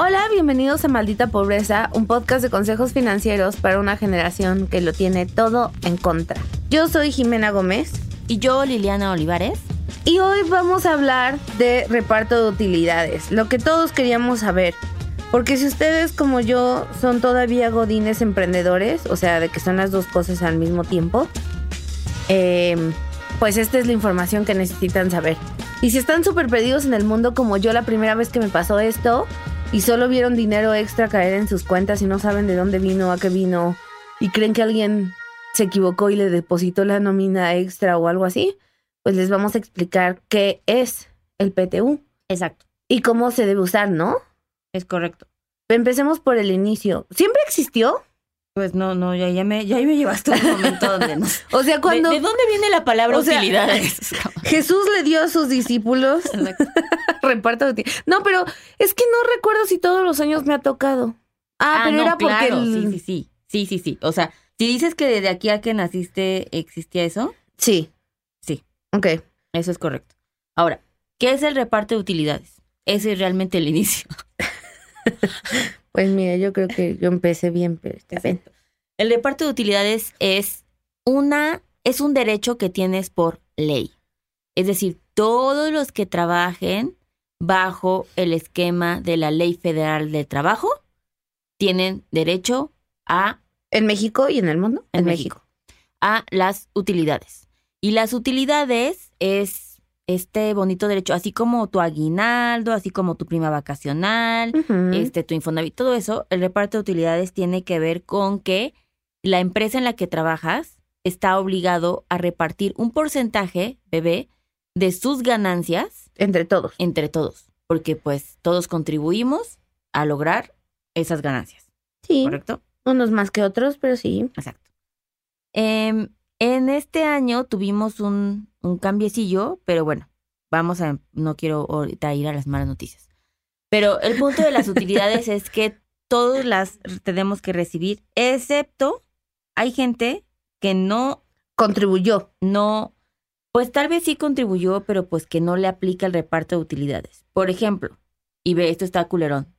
Hola, bienvenidos a Maldita Pobreza, un podcast de consejos financieros para una generación que lo tiene todo en contra. Yo soy Jimena Gómez. Y yo, Liliana Olivares. Y hoy vamos a hablar de reparto de utilidades, lo que todos queríamos saber. Porque si ustedes como yo son todavía godines emprendedores, o sea, de que son las dos cosas al mismo tiempo, eh, pues esta es la información que necesitan saber. Y si están súper perdidos en el mundo como yo la primera vez que me pasó esto y solo vieron dinero extra caer en sus cuentas y no saben de dónde vino, a qué vino y creen que alguien se equivocó y le depositó la nómina extra o algo así, pues les vamos a explicar qué es el PTU. Exacto. Y cómo se debe usar, ¿no? Es correcto. Empecemos por el inicio. ¿Siempre existió? Pues no, no, ya, ya, me, ya me llevaste un momento donde no. O sea, cuando... ¿De, de dónde viene la palabra O sea, utilidades? Jesús le dio a sus discípulos reparto de utilidades. No, pero es que no recuerdo si todos los años me ha tocado. Ah, pero no, era porque claro, el- sí, sí, sí. Sí, sí, sí. O sea, si dices que desde aquí a que naciste existía eso, Sí. Sí. Ok. eso es correcto. Ahora, ¿qué es el reparto de utilidades? Ese es realmente el inicio. Pues mira, yo creo que yo empecé bien, pero está bien. El reparto de utilidades es una es un derecho que tienes por ley. Es decir, todos los que trabajen bajo el esquema de la Ley Federal del Trabajo tienen derecho a ¿En México y en el mundo? En México. a las utilidades. Y las utilidades es este bonito derecho, así como tu aguinaldo, así como tu prima vacacional, este, tu Infonavit, todo eso, el reparto de utilidades tiene que ver con que la empresa en la que trabajas está obligado a repartir un porcentaje, bebé, de sus ganancias Entre todos. entre todos, porque pues todos contribuimos a lograr esas ganancias, Sí. ¿correcto? Unos más que otros, pero sí. Exacto. Em, en este año tuvimos un, un cambiecillo, pero bueno, vamos a, no quiero ahorita ir a las malas noticias. Pero el punto de las utilidades es que todas las tenemos que recibir, excepto hay gente que no, Contribuyó. no, pues tal vez sí contribuyó, pero pues que no le aplica el reparto de utilidades. Por ejemplo, y ve, esto está culerón.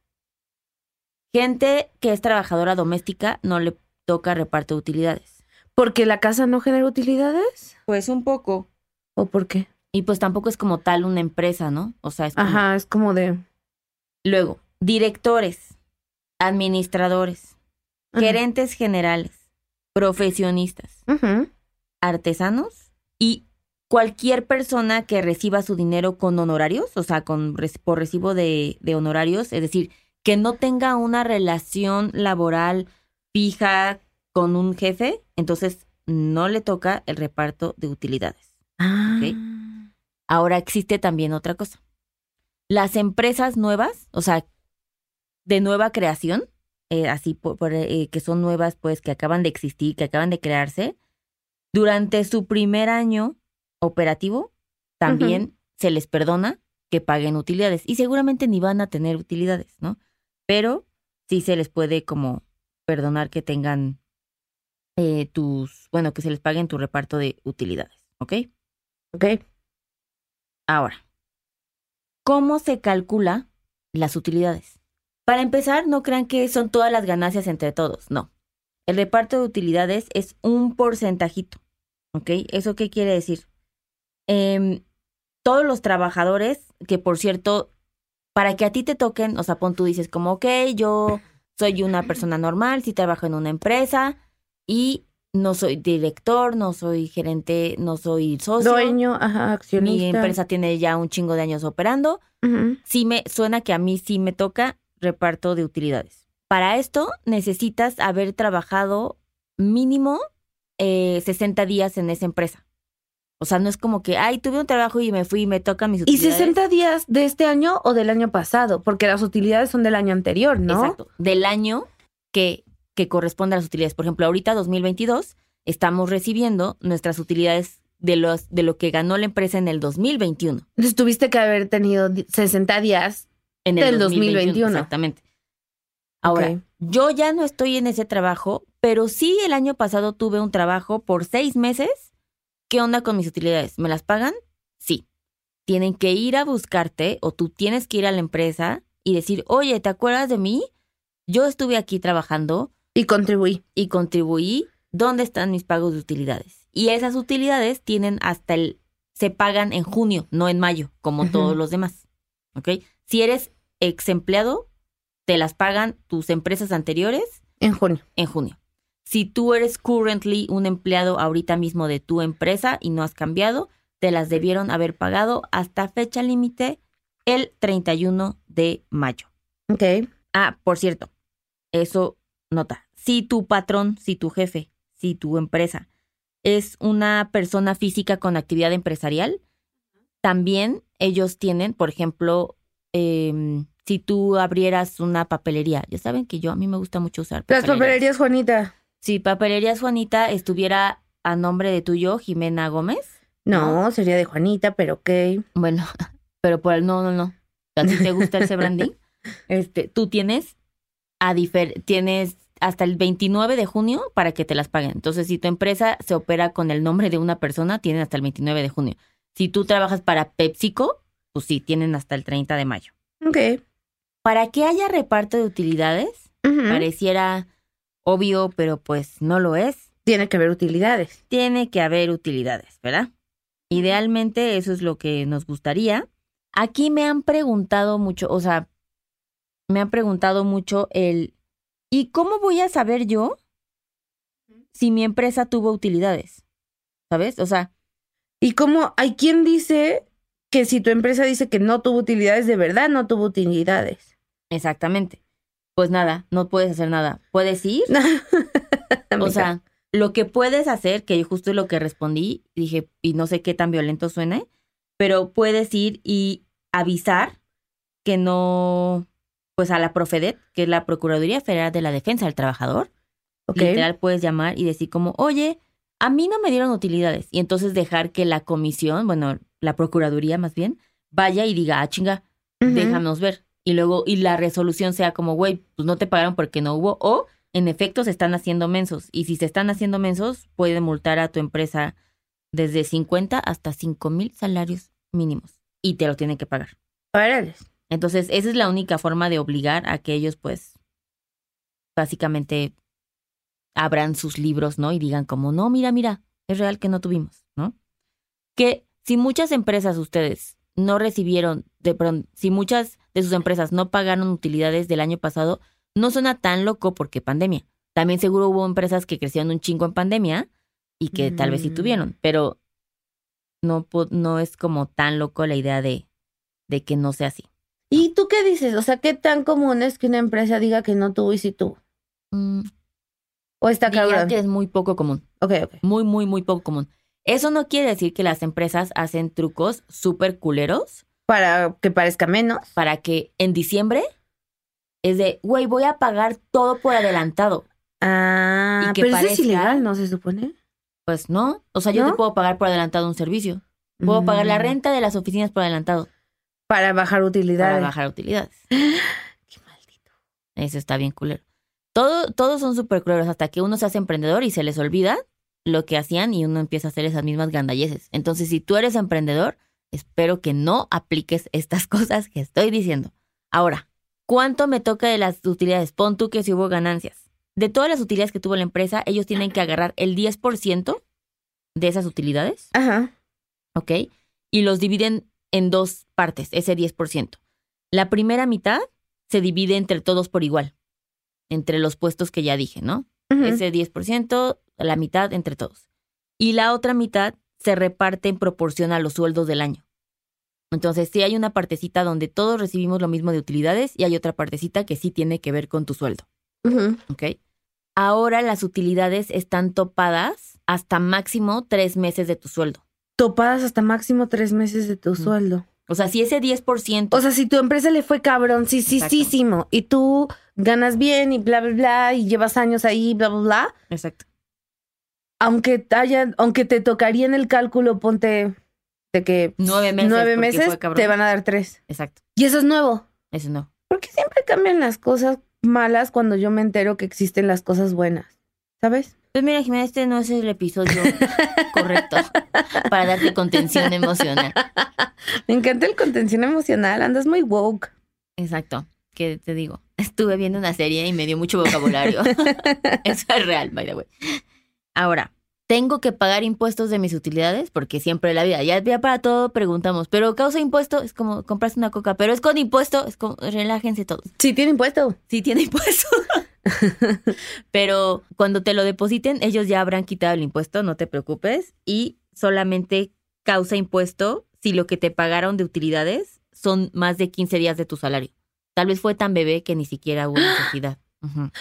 Gente que es trabajadora doméstica no le toca reparto de utilidades. ¿Porque la casa no genera utilidades? Pues un poco. ¿O por qué? Y pues tampoco es como tal una empresa, ¿no? O sea, es como... Ajá, es como de... Luego, directores, administradores, Ajá. gerentes generales, profesionistas, artesanos y cualquier persona que reciba su dinero con honorarios, o sea, con, por recibo de, de honorarios, es decir, que no tenga una relación laboral fija con un jefe, entonces no le toca el reparto de utilidades. Ah. Ahora existe también otra cosa. Las empresas nuevas, o sea, de nueva creación, eh, así por, por, eh, que son nuevas, pues que acaban de existir, que acaban de crearse, durante su primer año operativo, también se les perdona que paguen utilidades. Y seguramente ni van a tener utilidades, ¿no? Pero sí se les puede como perdonar que tengan eh, tus, bueno, que se les paguen tu reparto de utilidades, ¿ok? Ok. Ahora, ¿cómo se calcula las utilidades? Para empezar, no crean que son todas las ganancias entre todos, no. El reparto de utilidades es un porcentajito, ¿ok? ¿Eso qué quiere decir? Em, todos los trabajadores, que por cierto, para que a ti te toquen, o sea, pon tú dices como, ok, yo soy una persona normal, sí trabajo en una empresa y no soy director, no soy gerente, no soy socio. Dueño, ajá, accionista. Mi empresa tiene ya un chingo de años operando. Sí me suena que a mí sí me toca reparto de utilidades. Para esto necesitas haber trabajado mínimo eh, 60 días en esa empresa. O sea, no es como que, ay, tuve un trabajo y me fui y me toca mis ¿Y utilidades. 60 días de este año o del año pasado? Porque las utilidades son del año anterior, ¿no? Exacto. Del año que, que corresponde a las utilidades. Por ejemplo, ahorita 2022 estamos recibiendo nuestras utilidades de, los, de lo que ganó la empresa en el 2021. Entonces tuviste que haber tenido di- 60 días. En el Del 2021. Exactamente. Ahora, yo ya no estoy en ese trabajo, pero sí el año pasado tuve un trabajo por seis meses. ¿Qué onda con mis utilidades? ¿Me las pagan? Sí. Tienen que ir a buscarte o tú tienes que ir a la empresa y decir, oye, ¿te acuerdas de mí? Yo estuve aquí trabajando Y contribuí. y contribuí. ¿Dónde están mis pagos de utilidades? Y esas utilidades tienen hasta el... se pagan en junio, no en mayo, como todos los demás. ¿Ok? Si eres ex empleado, te las pagan tus empresas anteriores En junio. en junio. Si tú eres currently un empleado ahorita mismo de tu empresa y no has cambiado, te las debieron haber pagado hasta fecha límite el 31 de mayo. Ok. Ah, por cierto, eso nota. Si tu patrón, si tu jefe, si tu empresa es una persona física con actividad empresarial, también ellos tienen, por ejemplo, em, si tú abrieras una papelería, ya saben que yo a mí me gusta mucho usar Las papelerías, Juanita. Si Papelerías Juanita estuviera a nombre de tuyo, Jimena Gómez, No, sería de Juanita, pero ok. bueno, pero por el no, no, no. ¿A ti te gusta ese branding? Este, tú tienes a difer- tienes hasta el 29 de junio para que te las paguen. Entonces, si tu empresa se opera con el nombre de una persona, tienen hasta el 29 de junio. Si tú trabajas para PepsiCo, pues sí, tienen hasta el 30 de mayo. Ok. Para que haya reparto de utilidades, pareciera obvio, pero pues no lo es. Tiene que haber utilidades. tiene que haber utilidades, ¿verdad? Idealmente eso es lo que nos gustaría. Aquí me han preguntado mucho, o sea, me han preguntado mucho el, ¿y cómo voy a saber yo si mi empresa tuvo utilidades? ¿Sabes? O sea, ¿Y cómo hay quien dice que si tu empresa dice que no tuvo utilidades, de verdad no tuvo utilidades? exactamente. Pues nada, no puedes hacer nada. Puedes ir, o sea, lo que puedes hacer, que justo es lo que respondí, dije, y no sé qué tan violento suene, pero puedes ir y avisar que no, pues a la Profedet, que es la Procuraduría Federal de la Defensa del Trabajador, Ok. literal puedes llamar y decir como, oye, a mí no me dieron utilidades. Y entonces dejar que la comisión, bueno, la Procuraduría más bien, vaya y diga, ah, chinga, déjanos ver. Y luego, y la resolución sea como, güey, pues no te pagaron porque no hubo, o en efecto se están haciendo mensos. Y si se están haciendo mensos, pueden multar a tu empresa desde 50 hasta 5 mil salarios mínimos. Y te lo tienen que pagar. Órale. Entonces, esa es la única forma de obligar a que ellos, pues, básicamente abran sus libros, ¿no? Y digan como, no, mira, mira, es real que no tuvimos, ¿no? Que si muchas empresas ustedes no recibieron, de pronto, si muchas de sus empresas no pagaron utilidades del año pasado, no suena tan loco porque pandemia. También seguro hubo empresas que crecieron un chingo en pandemia y que tal vez sí Mm. tuvieron, pero no, no es como tan loco la idea de, de que no sea así. ¿Y tú qué dices? O sea, ¿qué tan común es que una empresa diga que no tuvo y sí tuvo? Mm, ¿O está diría cabrón? que es muy poco común. Ok, ok. Muy, muy, muy poco común. Eso no quiere decir que las empresas hacen trucos súper culeros Para que parezca menos. para que en diciembre es de, güey, voy a pagar todo por adelantado. Ah, Y que pero eso es ilegal, ¿no se supone? Pues no. O sea, yo ¿No? te puedo pagar por adelantado un servicio. Puedo pagar la Mm, renta de las oficinas por adelantado Para bajar utilidades. para bajar utilidades. Qué maldito. Eso está bien culero. Todo, todos son súper culeros hasta que uno se hace emprendedor y se les olvida lo que hacían y uno empieza a hacer esas mismas gandalleces. Entonces, si tú eres emprendedor, espero que no apliques estas cosas que estoy diciendo. Ahora, ¿cuánto me toca de las utilidades? Pon tú que si hubo ganancias. De todas las utilidades que tuvo la empresa, ellos tienen que agarrar el 10% de esas utilidades, Ajá. ¿ok? Y los dividen en dos partes, ese 10%. La primera mitad se divide entre todos por igual, entre los puestos que ya dije, ¿no? Ujú. Ese 10%, la mitad entre todos. Y la otra mitad se reparte en proporción a los sueldos del año. Entonces, sí hay una partecita donde todos recibimos lo mismo de utilidades y hay otra partecita que sí tiene que ver con tu sueldo. Ahora las utilidades están topadas hasta máximo tres meses de tu sueldo. Topadas hasta máximo tres meses de tu sueldo. O sea, si ese 10%... O sea, si tu empresa le fue cabrón, sí, sí, sí, sí, y tú ganas bien y bla, bla, bla, y llevas años ahí, bla, bla, bla, Exacto. aunque haya, aunque te tocaría en el cálculo, ponte de que Nueve meses, nueve porque meses te van a dar tres. Exacto. Y eso es nuevo. Eso no. ¿Por qué siempre cambian las cosas malas cuando yo me entero que existen las cosas buenas? ¿Sabes? Pues mira, Jimena, este no es el episodio correcto para darte contención emocional. Me encanta el contención emocional, andas muy woke. Exacto. ¿qué te digo? Estuve viendo una serie y me dio mucho vocabulario. Eso es real, by the way. Ahora, ¿tengo que pagar impuestos de mis utilidades? Porque siempre la vida, ya, ya para todo preguntamos, ¿pero causa impuesto? Es como comprarse una coca, pero es con impuesto, es como, relájense todos. Sí, tiene impuesto. Sí tiene impuesto. Pero cuando te lo depositen, ellos ya habrán quitado el impuesto, no te preocupes. Y solamente causa impuesto si lo que te pagaron de utilidades son más de 15 días de tu salario. Tal vez fue tan bebé que ni siquiera hubo necesidad.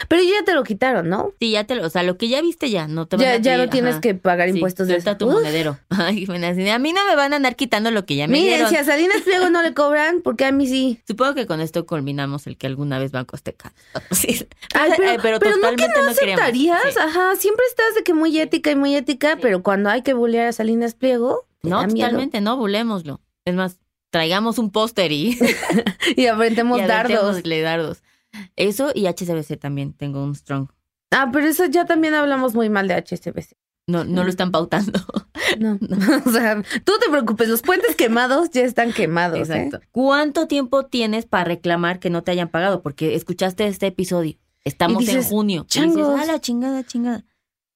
Pero ya te lo quitaron, ¿no? Sí, ya te lo, o sea, lo que ya viste ya, no te van Ya, a ya pedir, no tienes que pagar Sí, impuestos de suelta eso. tu Uf. monedero. Ay, a mí no me van a andar quitando lo que ya me Miren, dieron. si a Salinas Pliego no le cobran, porque a mí sí. Supongo que con esto culminamos el que alguna vez Banco Azteca. Sí. Ay, pero, Ay, pero, no que totalmente no queremos. aceptarías. Sí. Ajá, siempre estás de que muy ética y muy ética, pero cuando hay que bullear a Salinas Pliego, No, totalmente, no, bulémoslo. Es más, traigamos un póster y, Y aventemos y dardos. aventémosle dardos. Eso y HCBC también, tengo un strong. Ah, pero eso ya también hablamos muy mal de HSBC. No, no lo están pautando. No, o sea, tú no te preocupes, los puentes quemados ya están quemados. ¿eh? Exacto. ¿Cuánto tiempo tienes para reclamar que no te hayan pagado? Porque escuchaste este episodio. Estamos dices, en junio. Y dices, "Changos". ah, la chingada, chingada.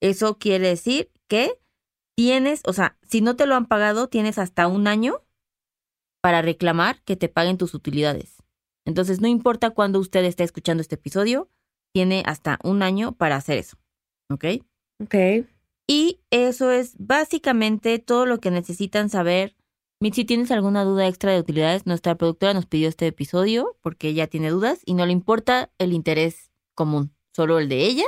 Eso quiere decir que tienes, o sea, si no te lo han pagado, tienes hasta un año para reclamar que te paguen tus utilidades. Entonces, no importa cuándo usted esté escuchando este episodio, tiene hasta un año para hacer eso. ¿Ok? Ok. Y eso es básicamente todo lo que necesitan saber. Mitch, si tienes alguna duda extra de utilidades, nuestra productora nos pidió este episodio porque ella tiene dudas y no le importa el interés común, solo el de ella.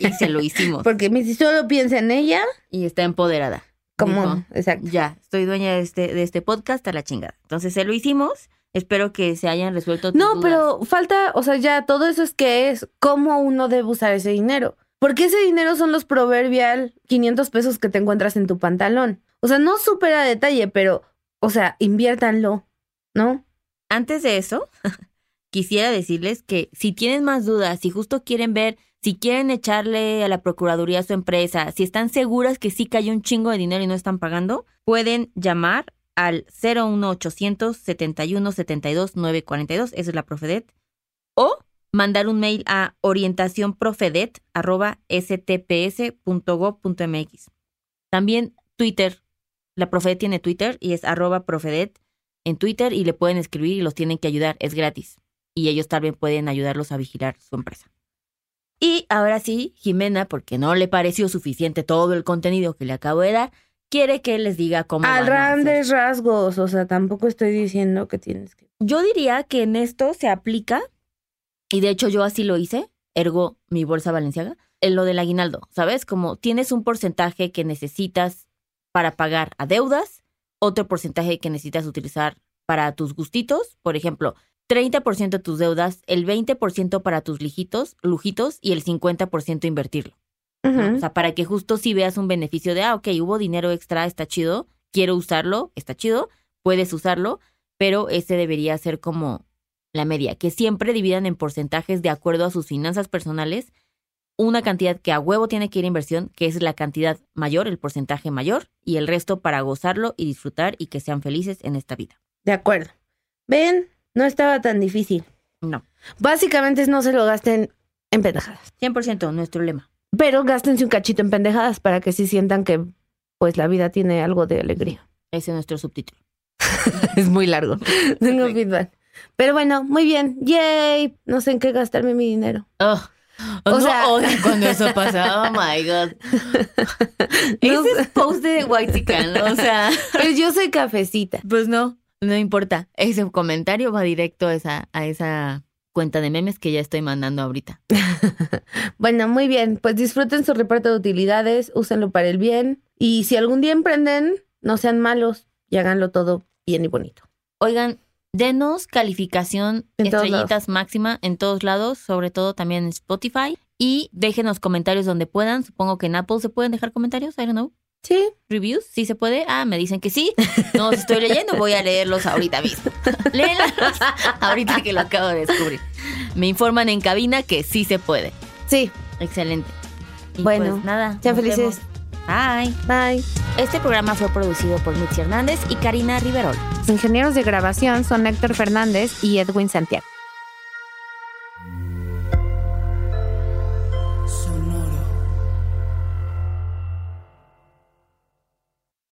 Y se lo hicimos. Porque mi- si solo piensa en ella, Y está empoderada. como. Dijo, Exacto. ya, estoy dueña de este, de este podcast a la chingada. Entonces se lo hicimos. Espero que se hayan resuelto tus No, dudas. pero falta, o sea, ya todo eso es que es cómo uno debe usar ese dinero. Porque ese dinero son los proverbial 500 pesos que te encuentras en tu pantalón. O sea, no súper a detalle, pero, o sea, inviértanlo, ¿no? Antes de eso, quisiera decirles que si tienen más dudas, si justo quieren ver, si quieren echarle a la Procuraduría a su empresa, si están seguras que sí cayó un chingo de dinero y no están pagando, pueden llamar al 01800 71 72 942, esa es la Profedet, o mandar un mail a orientacionprofedet.stps.gov.mx. También Twitter, la Profedet tiene Twitter y es arroba Profedet en Twitter y le pueden escribir y los tienen que ayudar, es gratis. Y ellos también pueden ayudarlos a vigilar su empresa. Y ahora sí, Jimena, porque no le pareció suficiente todo el contenido que le acabo de dar, quiere que les diga cómo A van a hacer. grandes rasgos, o sea, tampoco estoy diciendo que tienes que... Yo diría que en esto se aplica, y de hecho yo así lo hice, ergo mi bolsa valenciaga, en lo del aguinaldo, ¿sabes? Como tienes un porcentaje que necesitas para pagar a deudas, otro porcentaje que necesitas utilizar para tus gustitos, por ejemplo, 30% de tus deudas, el 20% para tus lijitos, lujitos y el 50% invertirlo. O sea, para que justo si veas un beneficio de, ah, ok, hubo dinero extra, está chido, quiero usarlo, está chido, puedes usarlo, pero ese debería ser como la media, que siempre dividan en porcentajes de acuerdo a sus finanzas personales, una cantidad que a huevo tiene que ir a inversión, que es la cantidad mayor, el porcentaje mayor, y el resto para gozarlo y disfrutar y que sean felices en esta vida. De acuerdo. Ven, no estaba tan difícil. No, Básicamente no se lo gasten en pendejadas. 100% nuestro lema. Pero gástense un cachito en pendejadas para que sí sientan que pues la vida tiene algo de alegría. Ese es nuestro subtítulo. Es muy largo. Tengo feedback. Pero bueno, muy bien. Yay. No sé en qué gastarme mi dinero. Oh, O no sea- odio cuando eso pasa. Oh my God. No Ese es post de White O sea, Pero yo soy cafecita. pues no, no importa. Ese comentario va directo a esa, a esa cuenta de memes que ya estoy mandando ahorita. Bueno, muy bien. Pues disfruten su reparto de utilidades, úsenlo para el bien. Y si algún día emprenden, no sean malos y háganlo todo bien y bonito. Oigan, denos calificación En estrellitas máxima en todos lados, sobre todo también en Spotify. Y déjenos comentarios donde puedan. Supongo que en Apple se pueden dejar comentarios. I don't know. Sí. reviews, ¿sí se puede? Ah, me dicen que sí. No los estoy leyendo, voy a leerlos ahorita mismo. Léelos ahorita que lo acabo de descubrir. Me informan en cabina que sí se puede. Sí. Excelente. Y Bueno, pues nada. sean felices. vemos. Bye. Bye. Este programa fue producido por Mitzi Hernández y Karina Riverol. Los ingenieros de grabación son Héctor Fernández y Edwin Santiago.